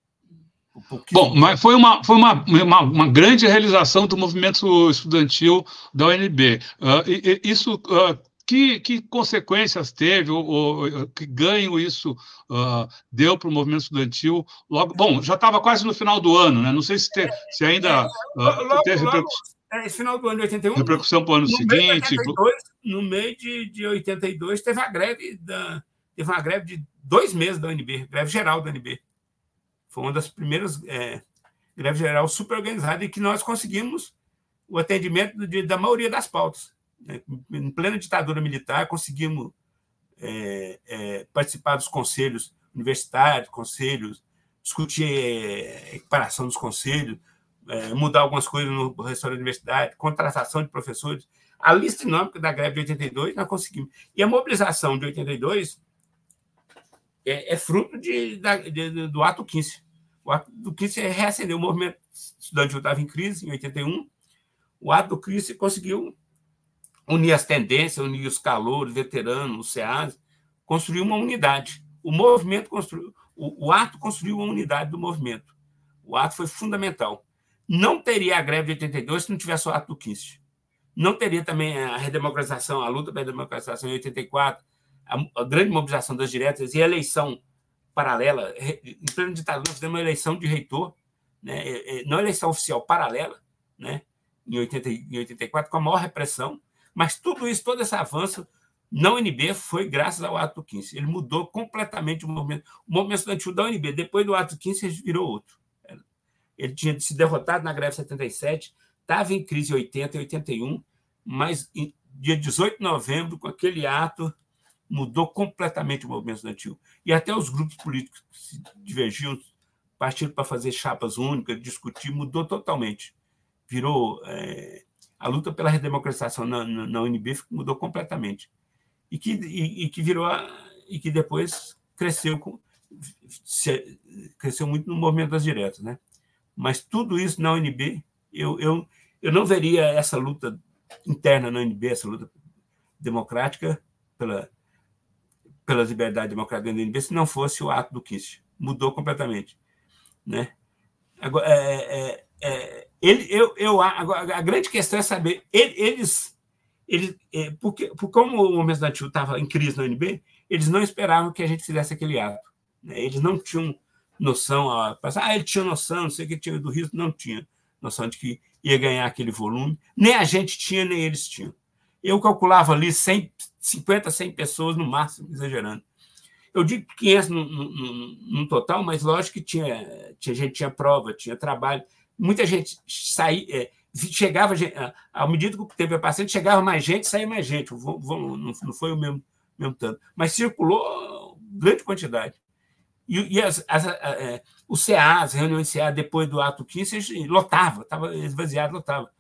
Bom, mas foi, uma, foi uma, uma, uma, grande realização do movimento estudantil da UNB. Uh, e, e isso uh, que, que consequências teve, ou, ou que ganho isso uh, deu para o movimento estudantil? Logo, bom, já estava quase no final do ano, né? Não sei se, te, se ainda uh, teve repercussão. É, final do ano de 81. Repercussão para o ano no seguinte. 82, no meio de, de 82, teve a greve da. Teve uma greve de dois meses da UNB, greve geral da UNB. Foi uma das primeiras é, greves geral super organizada e que nós conseguimos o atendimento de, da maioria das pautas. Né? Em plena ditadura militar, conseguimos é, é, participar dos conselhos universitários, conselhos, discutir é, equiparação dos conselhos, é, mudar algumas coisas no resto da universidade, contratação de professores. A lista econômica da greve de 82 nós conseguimos. E a mobilização de 82 é, é fruto de, da, de, do ato 15. O ato do 15 é reacendeu o movimento estudantil estava em crise em 81. O ato do 15 conseguiu unir as tendências, unir os calouros, veteranos, os SEAS, construir uma unidade. O movimento construiu, o, o, ato construiu uma unidade do movimento. O ato foi fundamental. Não teria a greve de 82 se não tivesse o ato do 15. Não teria também a redemocratização, a luta pela democratização em 84, a, a grande mobilização das diretas e a eleição paralela. Em pleno ditadura, fizemos uma eleição de reitor, né? É, é, não eleição oficial, paralela, né? em, 80, em 84, com a maior repressão mas tudo isso, todo esse avanço na UNB foi graças ao ato 15. Ele mudou completamente o movimento. O movimento estudantil da UNB, depois do ato 15, ele virou outro. Ele tinha se derrotado na greve 77, estava em crise em 80 e 81, mas em dia 18 de novembro, com aquele ato, mudou completamente o movimento estudantil. E até os grupos políticos que se divergiam, partiram para fazer chapas únicas, discutir, mudou totalmente. Virou. É, a luta pela redemocratização na, na, na UNB mudou completamente. E que, e, e que virou. A, e que depois cresceu, com, se, cresceu muito no movimento das diretas. Né? Mas tudo isso na UNB, eu, eu, eu não veria essa luta interna na UNB, essa luta democrática pela, pelas liberdades democráticas da UNB, se não fosse o ato do Kissinger. Mudou completamente. Né? Agora, é, é, é, ele, eu, eu, agora, a grande questão é saber, eles, eles é, porque, por como o movimento estudantil estava em crise na UNB, eles não esperavam que a gente fizesse aquele ato. Né? Eles não tinham noção, ah, ele tinha noção, não sei o que tinha do risco, não tinha noção de que ia ganhar aquele volume. Nem a gente tinha, nem eles tinham. Eu calculava ali 100, 50, 100 pessoas no máximo, exagerando. Eu digo 500 no, no, no, total, mas lógico que tinha, tinha gente tinha prova, tinha trabalho. Muita gente saía, é, chegava, à medida que o tempo ia chegava mais gente, saía mais gente. Não foi o mesmo, mesmo tanto. Mas circulou grande quantidade. E, e as, as, é, o CA, as reuniões de CA, depois do ato 15, lotava, estava esvaziado, lotava.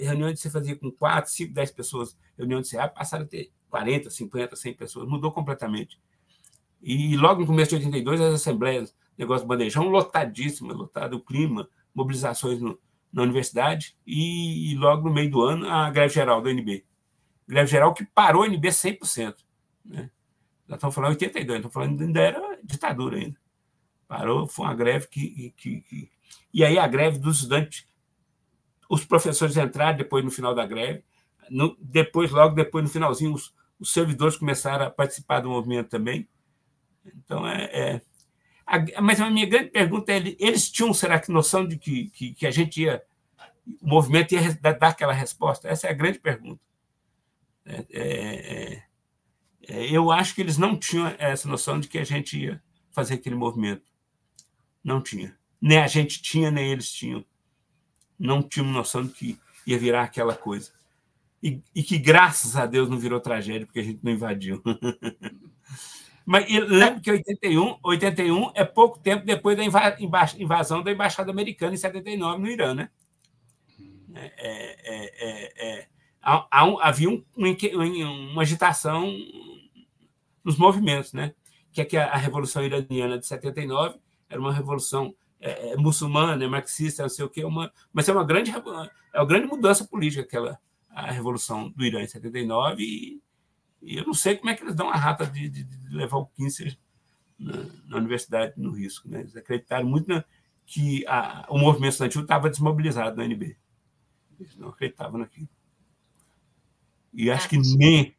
reuniões que você fazia com 4, 5, 10 pessoas, reunião de CA, passaram a ter 40, 50, 100 pessoas, mudou completamente. E logo no começo de 82, as assembleias, negócio bandejão, lotadíssima, lotado o clima, mobilizações no, na universidade, e, logo no meio do ano, a greve geral do NB. Greve geral que parou o NB 100%. Né? Nós estamos falando 82, estamos falando ainda era ditadura ainda. Parou, foi uma greve que, que, que, E aí a greve dos estudantes, os professores entraram depois no final da greve, no, depois, logo depois, no finalzinho, os, os servidores começaram a participar do movimento também. Então, é, é a, mas a minha grande pergunta é: eles tinham, será que, noção de que, que, que a gente ia. O movimento ia dar, aquela resposta? Essa é a grande pergunta. É, é é, eu acho que eles não tinham essa noção de que a gente ia fazer aquele movimento. Não tinha. Nem a gente tinha, nem eles tinham. Não tinham noção de que ia virar aquela coisa. E, e que, graças a Deus, não virou tragédia, porque a gente não invadiu. Mas lembro que 81, 81 é pouco tempo depois da invasão da Embaixada Americana em 79 no Irã, né? É, é, é, é havia um, uma agitação nos movimentos, né? Que é que a, Revolução Iraniana de 79 era uma revolução é, é, muçulmana, é marxista, não sei o quê, uma, mas é uma grande é uma grande mudança política aquela a revolução do Irã em 79 e, e eu não sei como é que eles dão a rata de, de, de levar o Kinsey na, na, universidade no risco, né? Eles acreditaram muito na, que a, o movimento estudantil estava desmobilizado na NB. Eles não acreditavam naquilo. E acho que nem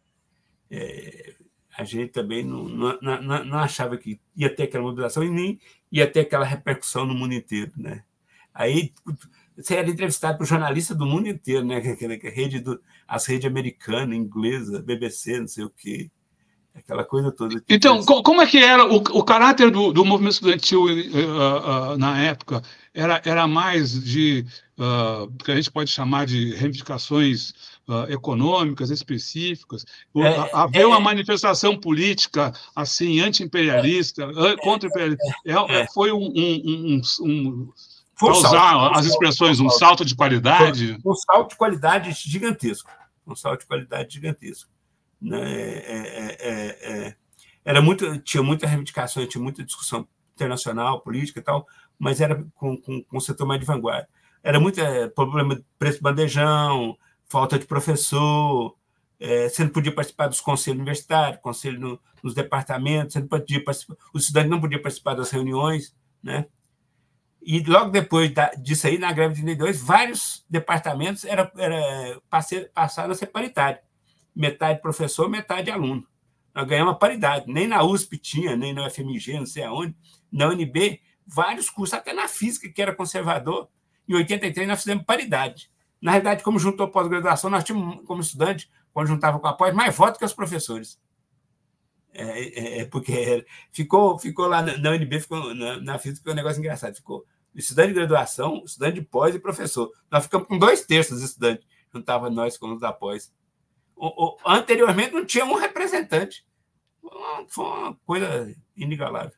é, a gente também não, não, não, não, achava que ia ter aquela mobilização e nem ia ter aquela repercussão no mundo inteiro, né? Aí você era entrevistado por jornalistas do mundo inteiro, né? Rede do, as redes americana, inglesa, BBC, não sei o quê, aquela coisa toda. Então, como é que era o, o caráter do, do movimento estudantil uh, uh, na época? Era, era mais de uh, que a gente pode chamar de reivindicações uh, econômicas específicas, é, haver é, uma manifestação política assim anti-imperialista, é, contra-imperialista, é, é, foi um, um, um, um foi usar salto, as expressões, um salto de qualidade. Um salto de qualidade gigantesco, um salto de qualidade gigantesco. Né? É, era muito, tinha muita reivindicação, tinha muita discussão internacional, política e tal, mas era com, com, com o setor mais de vanguarda. Era muito é, problema de preço bandejão, falta de professor, é, você não podia participar dos conselhos universitários, conselho no, nos departamentos, você não podia participar, os estudantes não podiam participar das reuniões, né? E logo depois da, disso aí, na greve de 32, vários departamentos era, era, passaram a ser paritário. Metade professor, metade aluno. Nós ganhamos paridade. Nem na USP tinha, nem na UFMG, não sei aonde. Na UNB, vários cursos, até na física, que era conservador. Em 83, nós fizemos paridade. Na realidade, como juntou pós-graduação, nós tínhamos, como estudante, quando juntava com a pós, mais votos que os professores. É, é, é porque ficou, ficou lá na, UNB, ficou, na, na física, um negócio engraçado. Ficou estudante de graduação, estudante de pós e professor. Nós ficamos com dois terços de estudantes, juntava nós com os da pós. Anteriormente não tinha um representante. Foi uma coisa inigualável.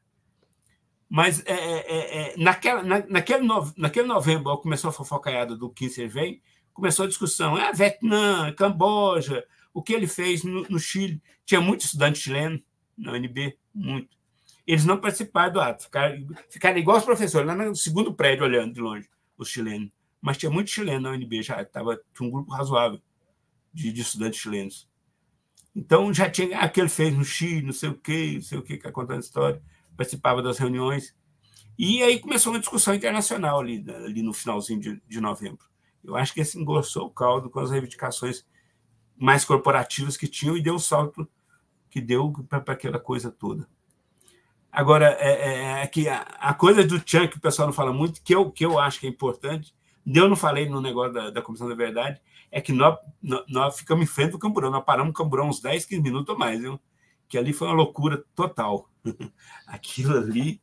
Mas é, é, é, é naquela, na, naquele, no, naquele novembro, começou a fofocaiada do Kim Servei, começou a discussão. É Vietnã, Camboja, o que ele fez no, no Chile. Tinha muito estudante chileno na UNB, muito. Eles não participaram do ato, ficaram, ficaram igual os professores, lá no segundo prédio, olhando de longe, os chilenos. Mas tinha muito chileno na UNB, já tava, tinha um grupo razoável de, de estudantes chilenos. Então já tinha aquele fez no Chile, não sei o quê, não sei o quê, que contando história, participava das reuniões. E aí começou uma discussão internacional ali, ali no finalzinho de, de novembro. Eu acho que esse engrossou o caldo com as reivindicações mais corporativas que tinham e deu o salto que deu para aquela coisa toda. Agora, é, é, é que a, a, coisa do Chan, que o pessoal não fala muito, que eu, que eu acho que é importante, eu não falei no negócio da, da Comissão da Verdade, é que nós, nós, ficamos em frente do Camburão, nós paramos no Camburão uns 10, 15 minutos ou mais, viu? que ali foi uma loucura total. aquilo ali,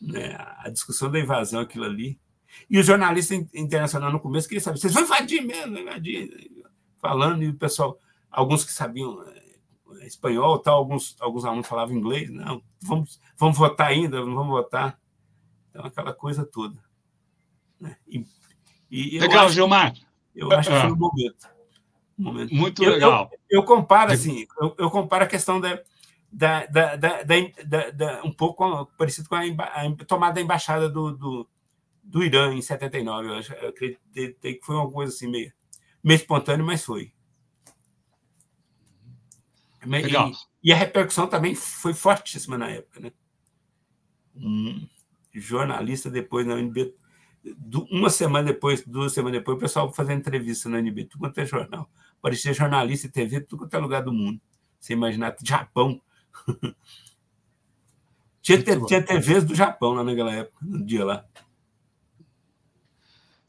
né, a discussão da invasão, aquilo ali. E o jornalista internacional no começo queria saber, vocês vão invadir mesmo, invadir, falando, e o pessoal, alguns que sabiam é, espanhol, tal, alguns, alguns alunos falavam inglês, não, vamos, vamos votar ainda, não vamos votar. Então, aquela coisa toda. Né? E, e Legal, acho, Gilmar. Eu acho que foi um momento. Um momento. Muito eu, legal. Eu, eu comparo assim, eu, eu, comparo a questão da, da, da, da, da, da um pouco parecido com a, a, tomada da embaixada do, do, do Irã em 79. Eu, acho, eu acreditei que foi uma coisa assim meio, meio espontânea, mas foi. Legal. E, e, a repercussão também foi fortíssima na época, né? Um jornalista depois na UNB uma semana depois, duas semanas depois, o pessoal fazendo entrevista na NB, tudo quanto é jornal. Parecia jornalista e TV, tudo quanto é lugar do mundo. Você imaginar, Japão. tinha, tinha TVs do Japão lá naquela época, no dia lá.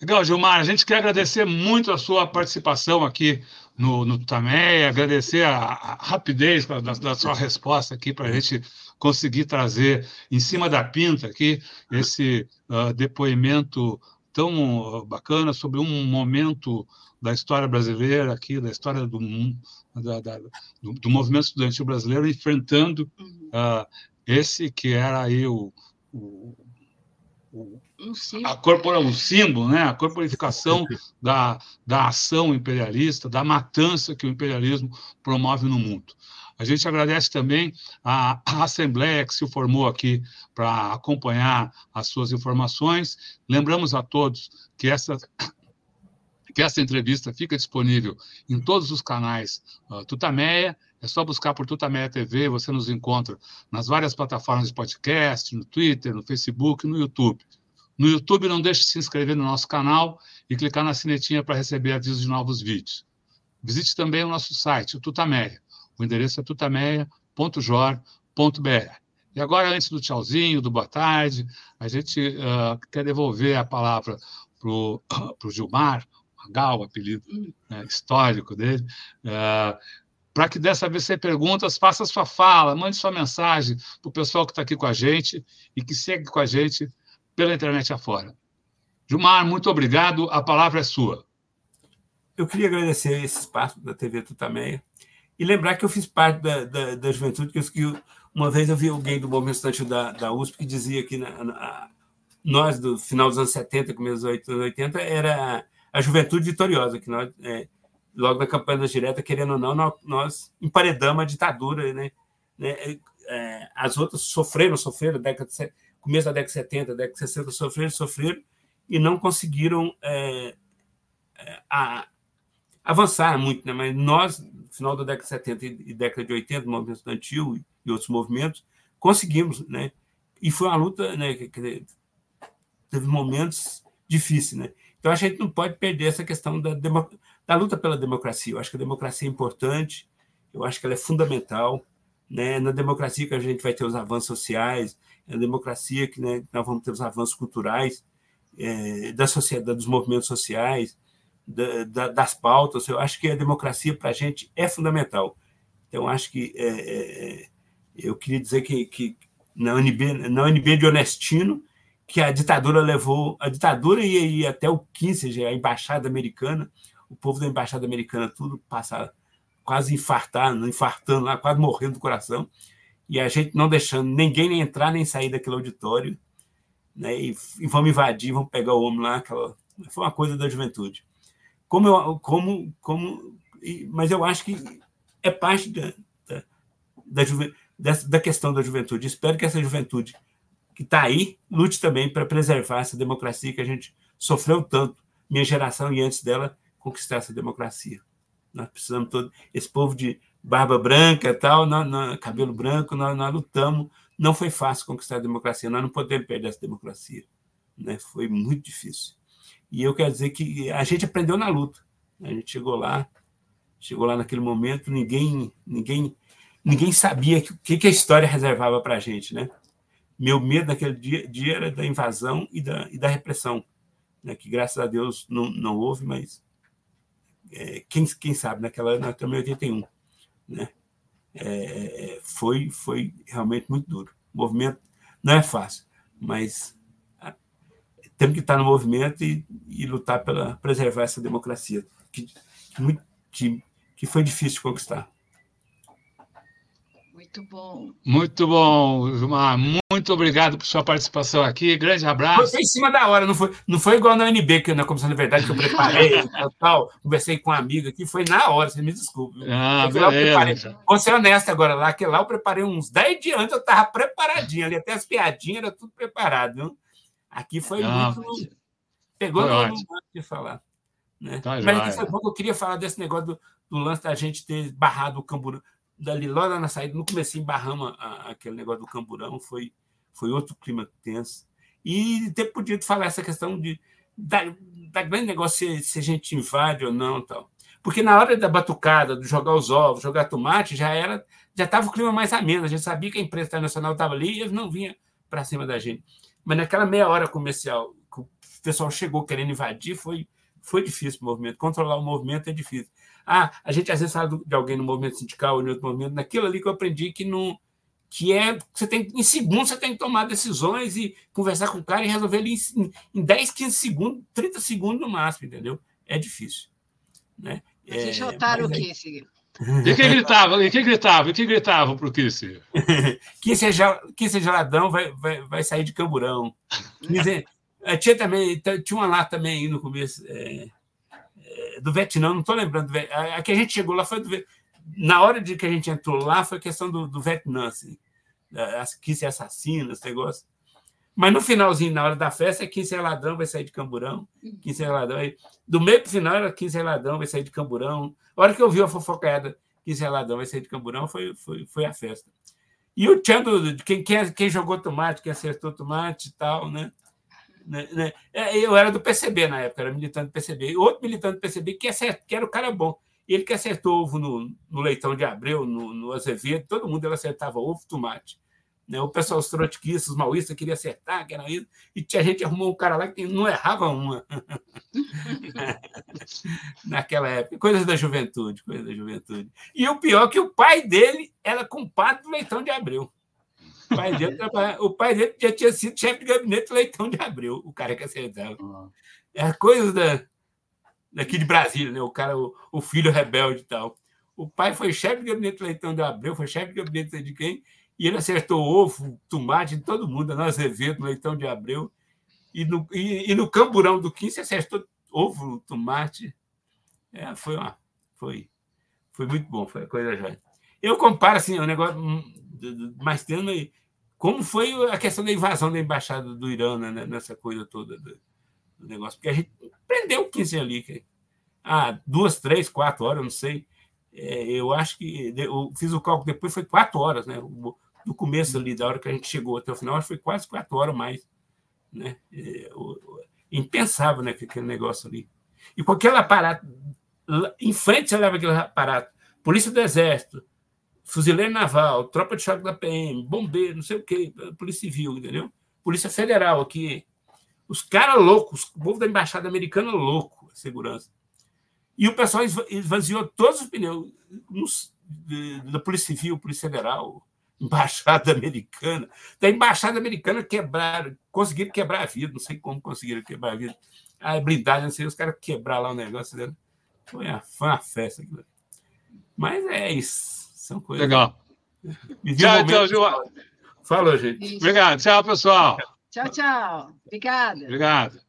Legal, Gilmar. A gente quer agradecer muito a sua participação aqui no, no Tamé, agradecer a, a rapidez da, da, sua resposta aqui para a gente conseguir trazer em cima da pinta aqui esse uh, depoimento tão bacana sobre um momento da história brasileira aqui, da história do, da, da, do, do, movimento estudantil brasileiro enfrentando uh, esse que era aí o, o, o um a corpora, um símbolo, né? a corporificação da, da ação imperialista, da matança que o imperialismo promove no mundo. A gente agradece também a, Assembleia que se formou aqui para acompanhar as suas informações. Lembramos a todos que essa, que essa entrevista fica disponível em todos os canais uh, Tutameia. É só buscar por Tutameia TV, você nos encontra nas várias plataformas de podcast, no Twitter, no Facebook, no YouTube. No YouTube, não deixe de se inscrever no nosso canal e clicar na sinetinha para receber avisos de novos vídeos. Visite também o nosso site, o Tutameia. O endereço é tutameia.jor.br. E agora, antes do tchauzinho, do boa tarde, a gente uh, quer devolver a palavra para o Gilmar, Magal, apelido né, histórico dele, uh, para que dessa vez você perguntas, faça sua fala, mande sua mensagem para o pessoal que está aqui com a gente e que segue com a gente pela internet afora. Gilmar, muito obrigado, a palavra é sua. Eu queria agradecer esse espaço da TV Tutameia e lembrar que eu fiz parte da, da, da juventude, que, eu, uma vez eu vi alguém do movimento estudantil da, da USP que dizia que na, na, nós, do final dos anos 70, começo dos anos 80, era a juventude vitoriosa, que nós, é, logo na campanha das diretas, querendo ou não, nós, emparedamos a ditadura, né? né? É as outras sofreram, sofreram, década de, começo da década de 70, década de 60, sofreram, sofreram, e não conseguiram é, é a, avançar muito, né? mas nós, no final da década de 70 e década de 80, o movimento estudantil e outros movimentos, conseguimos, né? E foi uma luta, né? Que, teve momentos difíceis, né? Então a gente não pode perder essa questão da, da luta pela democracia. Eu acho que a democracia é importante, eu acho que ela é fundamental, né? Na democracia que a gente vai ter os avanços sociais, na democracia que né, nós vamos ter os avanços culturais é, da sociedade, dos movimentos sociais, da, da, das pautas. Eu acho que a democracia para a gente é fundamental. Então, acho que é, é, é, eu queria dizer que, que na UNB, na UNB de Honestino, que a ditadura levou, a ditadura e, e até o Kissinger, a embaixada americana, o povo da embaixada americana, tudo passar quase infartando, infartando lá, quase morrendo do coração, e a gente não deixando ninguém nem entrar nem sair daquele auditório, né? E, e vamos invadir, vamos pegar o homem lá, aquela foi uma coisa da juventude. Como eu, como, como, mas eu acho que é parte da, da, da, da, questão da juventude. Espero que essa juventude que está aí lute também para preservar essa democracia que a gente sofreu tanto, minha geração e antes dela, conquistar essa democracia. Nós precisamos todo esse povo de barba branca, tal, cabelo branco, nós, nós lutamos. Não foi fácil conquistar a democracia. Nós não podemos perder essa democracia. Né? Foi muito difícil. E eu quero dizer que a gente aprendeu na luta. A gente chegou lá, chegou lá naquele momento, ninguém, ninguém, ninguém sabia o que, que a história reservava para a gente, né? Meu medo naquele dia, dia era da invasão e da, e da repressão, né? que graças a Deus não, não houve, mas é, quem, quem sabe, naquela ano, estamos em 81, né? É, foi, foi realmente muito duro. O movimento não é fácil, mas temos que estar no movimento e, e lutar para preservar essa democracia, que, que, que foi difícil de conquistar. Muito bom. Muito bom, Gilmar. Muito obrigado por sua participação aqui. Grande abraço. Foi em cima da hora, não foi, não foi igual na UNB, que na Comissão de Verdade, que eu preparei, tal, tal, conversei com um amigo aqui, foi na hora, você me desculpe. Ah, beleza. Vou ser honesto agora, lá que lá eu preparei uns 10 dias antes, eu estava preparadinho ali, até as piadinhas, era tudo preparado. Viu? Aqui foi Não, muito. Pegou foi no de falar. Né? Tá mas bom que eu queria falar desse negócio do, do, lance da gente ter barrado o camburão. Dali, logo na saída, no começo, barramos aquele negócio do camburão, foi, foi outro clima tenso. E ter podido falar essa questão de, da, da grande negócio se, se a gente invade ou não tal. Porque na hora da batucada, de jogar os ovos, jogar tomate, já era já estava o clima mais ameno. A gente sabia que a empresa internacional estava ali e eles não vinham para cima da gente. Mas naquela meia hora comercial, que o pessoal chegou querendo invadir, foi, foi difícil o movimento. Controlar o movimento é difícil. Ah, a gente às vezes fala de alguém no movimento sindical ou em outro movimento, naquilo ali que eu aprendi que não que é você tem em segundos você tem que tomar decisões e conversar com o cara e resolver ele em, em 10, 15 segundos, 30 segundos no máximo, entendeu? É difícil. Né? Mas é, jotaram o quê, e quem gritava? E quem gritava? E quem gritava pro Kiss? Kiss é, é geladão, vai, vai, vai sair de camburão. É, tinha também, tinha uma lá também no começo, é, é, do Vietnã, não estou lembrando. A, que a gente chegou lá foi do Na hora de que a gente entrou lá, foi questão do, do Vietnã, assim. Kiss é assassino, esse negócio. Mas no finalzinho, na hora da festa, é 15 ladrão, vai sair de camburão. 15 é ladrão. Do meio para o final era 15 ladrão, vai sair de camburão. A hora que eu vi a fofocaiada, 15 é ladrão, vai sair de camburão, foi, foi, foi a festa. E o tchan quem, quem, quem jogou tomate, quem acertou tomate e tal, né? né, né? É, eu era do PCB na época, era militante do PCB. Outro militante do PCB que, acert, que era o cara bom. Ele que acertou ovo no, no leitão de Abreu, no, no Azevedo, todo mundo ele acertava ovo, tomate. Né? O pessoal, os trotskistas, os maoístas, queria acertar, que era isso, e tinha gente arrumou um cara lá que não errava uma. Naquela época. Coisas da juventude, coisas da juventude. E o pior é que o pai dele era compadre do Leitão de Abreu. O pai dele, o pai dele já tinha sido chefe de gabinete do Leitão de Abreu, o cara que acertava. É coisas da, daqui de Brasília, né? O cara, o, o filho rebelde e tal. O pai foi chefe de gabinete do Leitão de Abreu, foi chefe de gabinete de quem? E ele acertou ovo, tomate em todo mundo, no Azevedo, Leitão de Abreu. E no, e, e no camburão do 15 acertou ovo, tomate. É, foi, uma, foi, foi muito bom, foi coisa já. Eu comparo assim, o um negócio hum, mais tendo como foi a questão da invasão da embaixada do Irã né, nessa coisa toda do, do, negócio, porque a gente prendeu o 15 ali. Que, ah, duas, três, quatro horas, não sei. É, eu acho que eu fiz o cálculo depois, foi quatro horas, né? O, do começo ali, da hora que a gente chegou até o final, foi quase quatro horas mais. Né? É, impensável, né, aquele negócio ali. E com aquele aparato, em frente você leva aquele aparato, Polícia do Exército, Fuzileiro Naval, Tropa de Choque da PM, Bombeiro, não sei o quê, Polícia Civil, entendeu? Polícia Federal aqui. Os caras loucos, o povo da Embaixada Americana louco, a segurança. E o pessoal esvaziou todos os pneus da Polícia Civil, Polícia Federal, embaixada americana. Da embaixada americana quebraram, conseguiram quebrar a vida, não sei como conseguiram quebrar a vida. A blindagem, não sei, os caras quebraram lá o negócio dele. Foi uma, foi uma festa. Aquilo. Mas é isso. São coisas. Legal. Tchau, tchau, Gilmar. Falou, gente. Obrigado. Tchau, pessoal. Tchau, tchau. Obrigada. Obrigado.